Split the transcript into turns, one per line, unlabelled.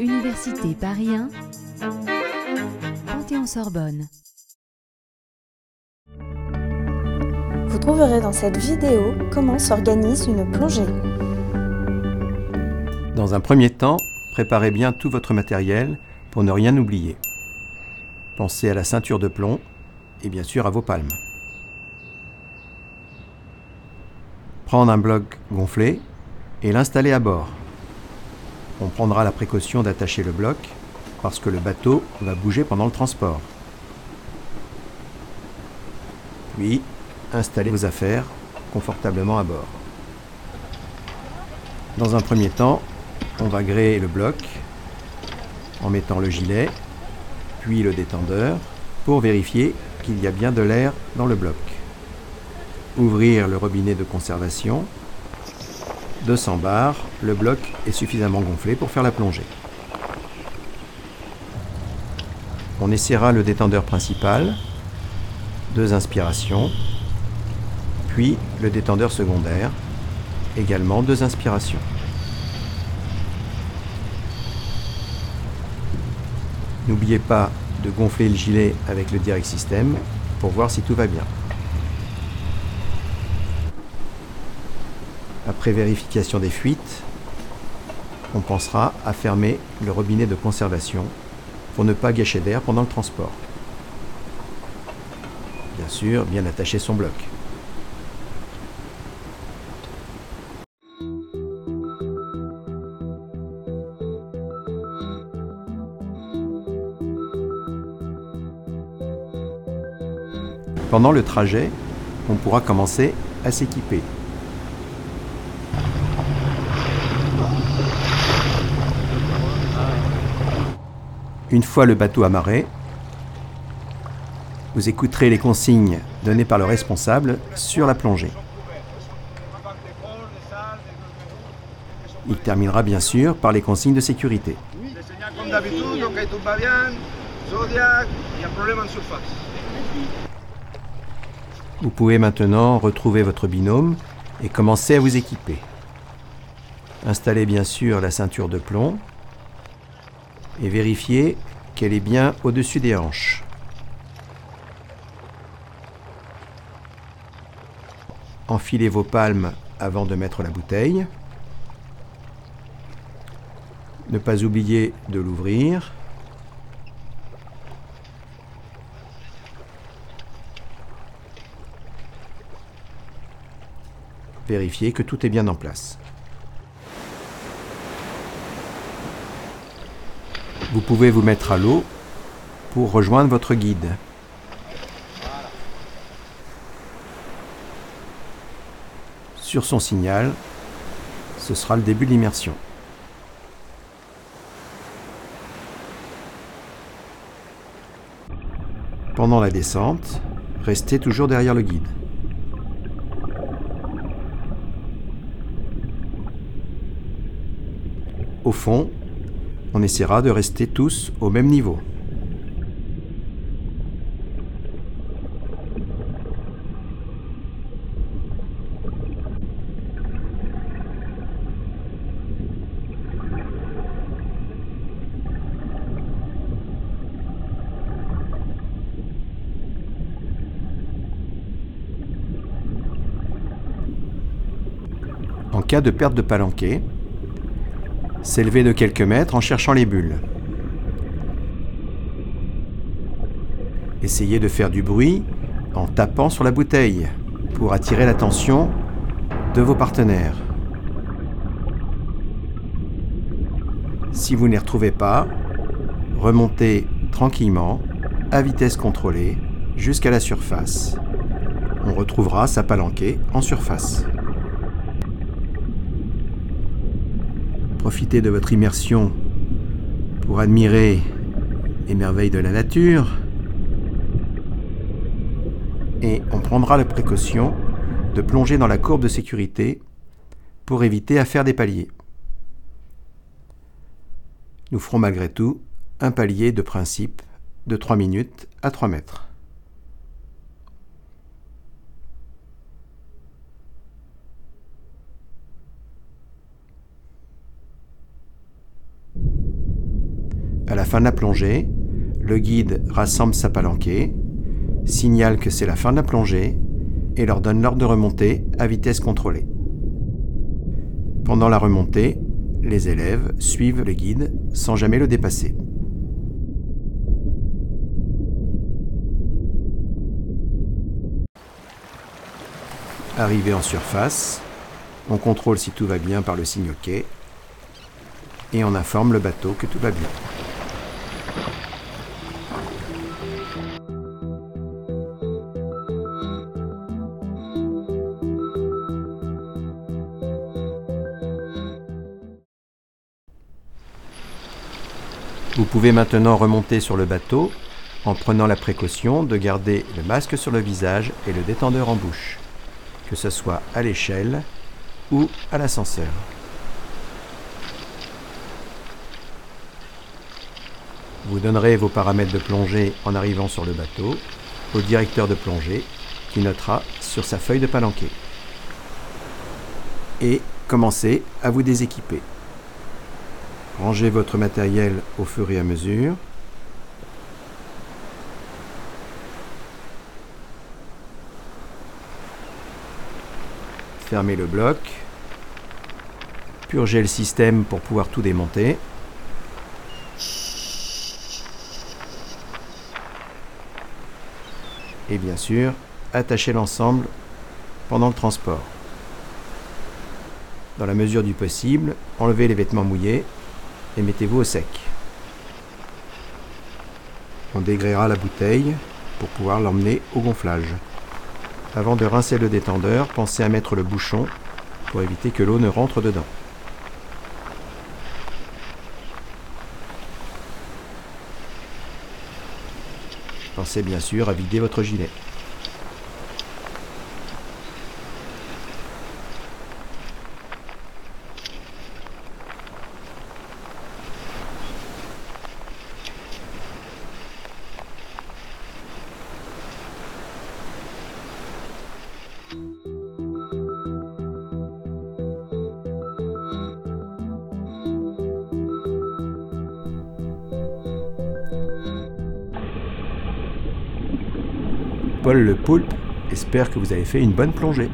Université Paris 1, Panthéon-Sorbonne.
Vous trouverez dans cette vidéo comment s'organise une plongée.
Dans un premier temps, préparez bien tout votre matériel pour ne rien oublier. Pensez à la ceinture de plomb et bien sûr à vos palmes. Prendre un bloc gonflé et l'installer à bord. On prendra la précaution d'attacher le bloc parce que le bateau va bouger pendant le transport. Puis, installez vos affaires confortablement à bord. Dans un premier temps, on va gréer le bloc en mettant le gilet, puis le détendeur, pour vérifier qu'il y a bien de l'air dans le bloc. Ouvrir le robinet de conservation. 200 bars, le bloc est suffisamment gonflé pour faire la plongée. On essaiera le détendeur principal, deux inspirations, puis le détendeur secondaire, également deux inspirations. N'oubliez pas de gonfler le gilet avec le direct system pour voir si tout va bien. Après vérification des fuites, on pensera à fermer le robinet de conservation pour ne pas gâcher d'air pendant le transport. Bien sûr, bien attacher son bloc. Pendant le trajet, on pourra commencer à s'équiper. Une fois le bateau amarré, vous écouterez les consignes données par le responsable sur la plongée. Il terminera bien sûr par les consignes de sécurité. Vous pouvez maintenant retrouver votre binôme et commencer à vous équiper. Installez bien sûr la ceinture de plomb et vérifiez qu'elle est bien au-dessus des hanches. Enfilez vos palmes avant de mettre la bouteille. Ne pas oublier de l'ouvrir. Vérifiez que tout est bien en place. Vous pouvez vous mettre à l'eau pour rejoindre votre guide. Sur son signal, ce sera le début de l'immersion. Pendant la descente, restez toujours derrière le guide. Au fond, on essaiera de rester tous au même niveau. En cas de perte de palanquet, s'élever de quelques mètres en cherchant les bulles. Essayez de faire du bruit en tapant sur la bouteille pour attirer l'attention de vos partenaires. Si vous ne retrouvez pas, remontez tranquillement, à vitesse contrôlée, jusqu'à la surface. On retrouvera sa palanquée en surface. Profitez de votre immersion pour admirer les merveilles de la nature. Et on prendra la précaution de plonger dans la courbe de sécurité pour éviter à faire des paliers. Nous ferons malgré tout un palier de principe de 3 minutes à 3 mètres. À la fin de la plongée, le guide rassemble sa palanquée, signale que c'est la fin de la plongée et leur donne l'ordre de remonter à vitesse contrôlée. Pendant la remontée, les élèves suivent le guide sans jamais le dépasser. Arrivé en surface, on contrôle si tout va bien par le signe OK et on informe le bateau que tout va bien. Vous pouvez maintenant remonter sur le bateau en prenant la précaution de garder le masque sur le visage et le détendeur en bouche, que ce soit à l'échelle ou à l'ascenseur. Vous donnerez vos paramètres de plongée en arrivant sur le bateau au directeur de plongée qui notera sur sa feuille de palanquet. Et commencez à vous déséquiper. Rangez votre matériel au fur et à mesure. Fermez le bloc. Purgez le système pour pouvoir tout démonter. Et bien sûr, attachez l'ensemble pendant le transport. Dans la mesure du possible, enlevez les vêtements mouillés et mettez-vous au sec. On dégréera la bouteille pour pouvoir l'emmener au gonflage. Avant de rincer le détendeur, pensez à mettre le bouchon pour éviter que l'eau ne rentre dedans. Pensez bien sûr à vider votre gilet. Paul le Poulpe espère que vous avez fait une bonne plongée.